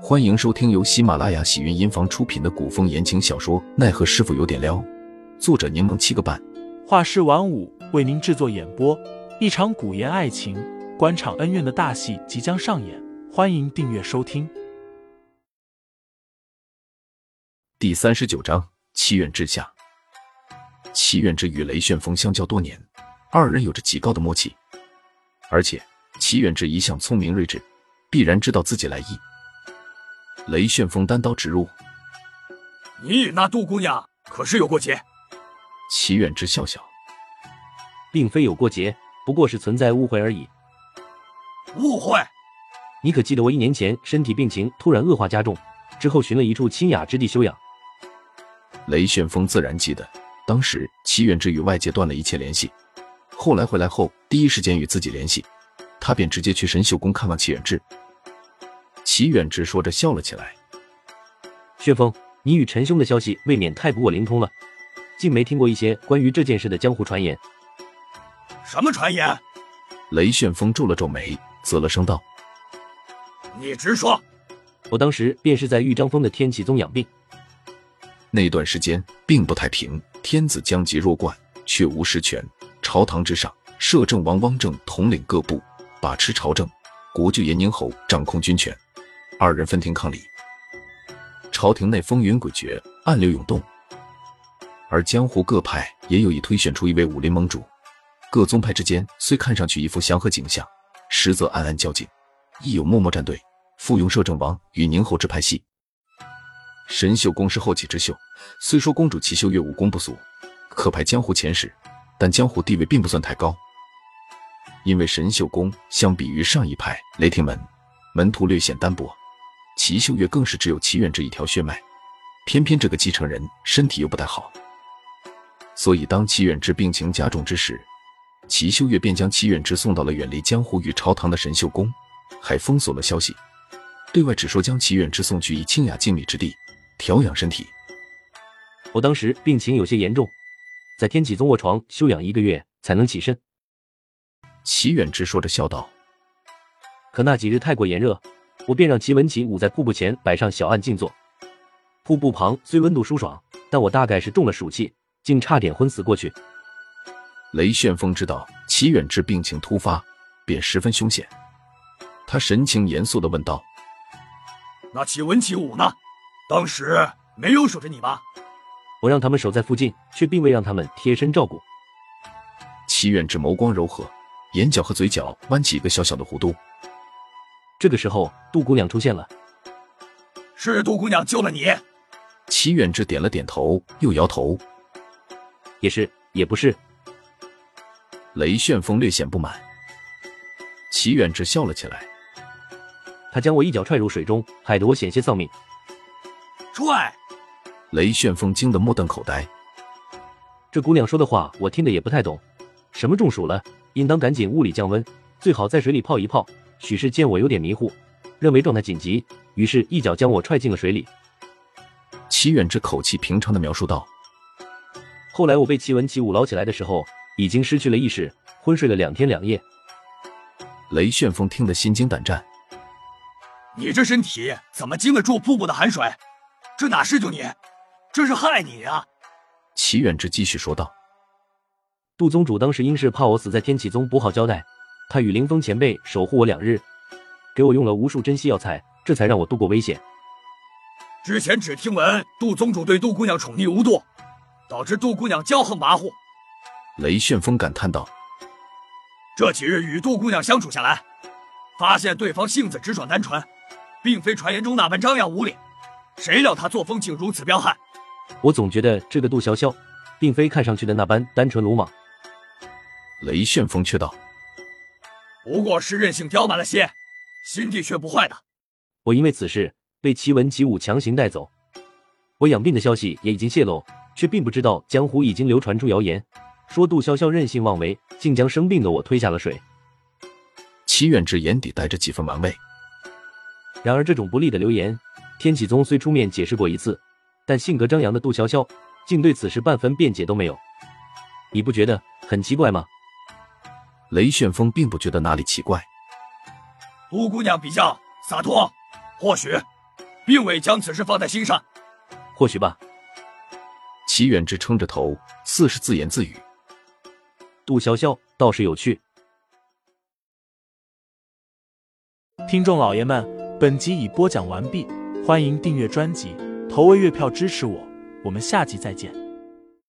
欢迎收听由喜马拉雅喜云音房出品的古风言情小说《奈何师傅有点撩》，作者柠檬七个半，画师晚舞为您制作演播。一场古言爱情、官场恩怨的大戏即将上演，欢迎订阅收听。第三十九章：祈愿之下。祈愿之与雷旋风相交多年，二人有着极高的默契，而且祈愿之一向聪明睿智，必然知道自己来意。雷旋风单刀直入：“你与那杜姑娘可是有过节？”齐远之笑笑：“并非有过节，不过是存在误会而已。”误会？你可记得我一年前身体病情突然恶化加重，之后寻了一处清雅之地休养？雷旋风自然记得，当时齐远之与外界断了一切联系，后来回来后第一时间与自己联系，他便直接去神秀宫看望齐远之。齐远直说着笑了起来。旋风，你与陈兄的消息未免太不过灵通了，竟没听过一些关于这件事的江湖传言？什么传言？雷旋风皱了皱眉，啧了声道：“你直说。”我当时便是在豫章峰的天启宗养病，那段时间并不太平，天子将及弱冠，却无实权。朝堂之上，摄政王汪正统领各部，把持朝政；国舅严宁侯掌控军权。二人分庭抗礼，朝廷内风云诡谲，暗流涌动，而江湖各派也有意推选出一位武林盟主。各宗派之间虽看上去一副祥和景象，实则暗暗较劲，亦有默默站队，附庸摄政王与宁侯之派系。神秀宫是后起之秀，虽说公主齐秀月武功不俗，可排江湖前十，但江湖地位并不算太高。因为神秀宫相比于上一派雷霆门，门徒略显单薄。齐秀月更是只有齐远之一条血脉，偏偏这个继承人身体又不太好，所以当齐远之病情加重之时，齐秀月便将齐远之送到了远离江湖与朝堂的神秀宫，还封锁了消息，对外只说将齐远之送去以清雅静谧之地调养身体。我当时病情有些严重，在天启宗卧床休养一个月才能起身。齐远之说着笑道：“可那几日太过炎热。”我便让齐文启捂在瀑布前摆上小案静坐。瀑布旁虽温度舒爽，但我大概是中了暑气，竟差点昏死过去。雷旋风知道齐远志病情突发，便十分凶险。他神情严肃地问道：“那齐文启武呢？当时没有守着你吧？”我让他们守在附近，却并未让他们贴身照顾。齐远志眸光柔和，眼角和嘴角弯起一个小小的弧度。这个时候，杜姑娘出现了。是杜姑娘救了你。齐远志点了点头，又摇头。也是，也不是。雷旋风略显不满。齐远志笑了起来。他将我一脚踹入水中，害得我险些丧命。踹！雷旋风惊得目瞪口呆。这姑娘说的话，我听得也不太懂。什么中暑了，应当赶紧物理降温，最好在水里泡一泡。许是见我有点迷糊，认为状态紧急，于是一脚将我踹进了水里。齐远之口气平常的描述道：“后来我被齐文齐武捞起来的时候，已经失去了意识，昏睡了两天两夜。”雷旋风听得心惊胆战：“你这身体怎么经得住瀑布的寒水？这哪是救你，这是害你啊！”齐远之继续说道：“杜宗主当时因是怕我死在天启宗，不好交代。”他与凌风前辈守护我两日，给我用了无数珍稀药材，这才让我度过危险。之前只听闻杜宗主对杜姑娘宠溺无度，导致杜姑娘骄横跋扈。雷旋风感叹道：“这几日与杜姑娘相处下来，发现对方性子直爽单纯，并非传言中那般张扬无礼。谁料他作风竟如此彪悍。我总觉得这个杜潇潇，并非看上去的那般单纯鲁莽。”雷旋风却道。不过是任性刁蛮了些，心地却不坏的。我因为此事被齐文齐武强行带走，我养病的消息也已经泄露，却并不知道江湖已经流传出谣言，说杜潇潇任性妄为，竟将生病的我推下了水。齐远志眼底带着几分玩味。然而这种不利的流言，天启宗虽出面解释过一次，但性格张扬的杜潇潇竟对此事半分辩解都没有。你不觉得很奇怪吗？雷旋风并不觉得哪里奇怪。杜姑娘比较洒脱，或许并未将此事放在心上。或许吧。齐远之撑着头，似是自言自语。杜潇潇倒是有趣。听众老爷们，本集已播讲完毕，欢迎订阅专辑，投喂月票支持我，我们下集再见。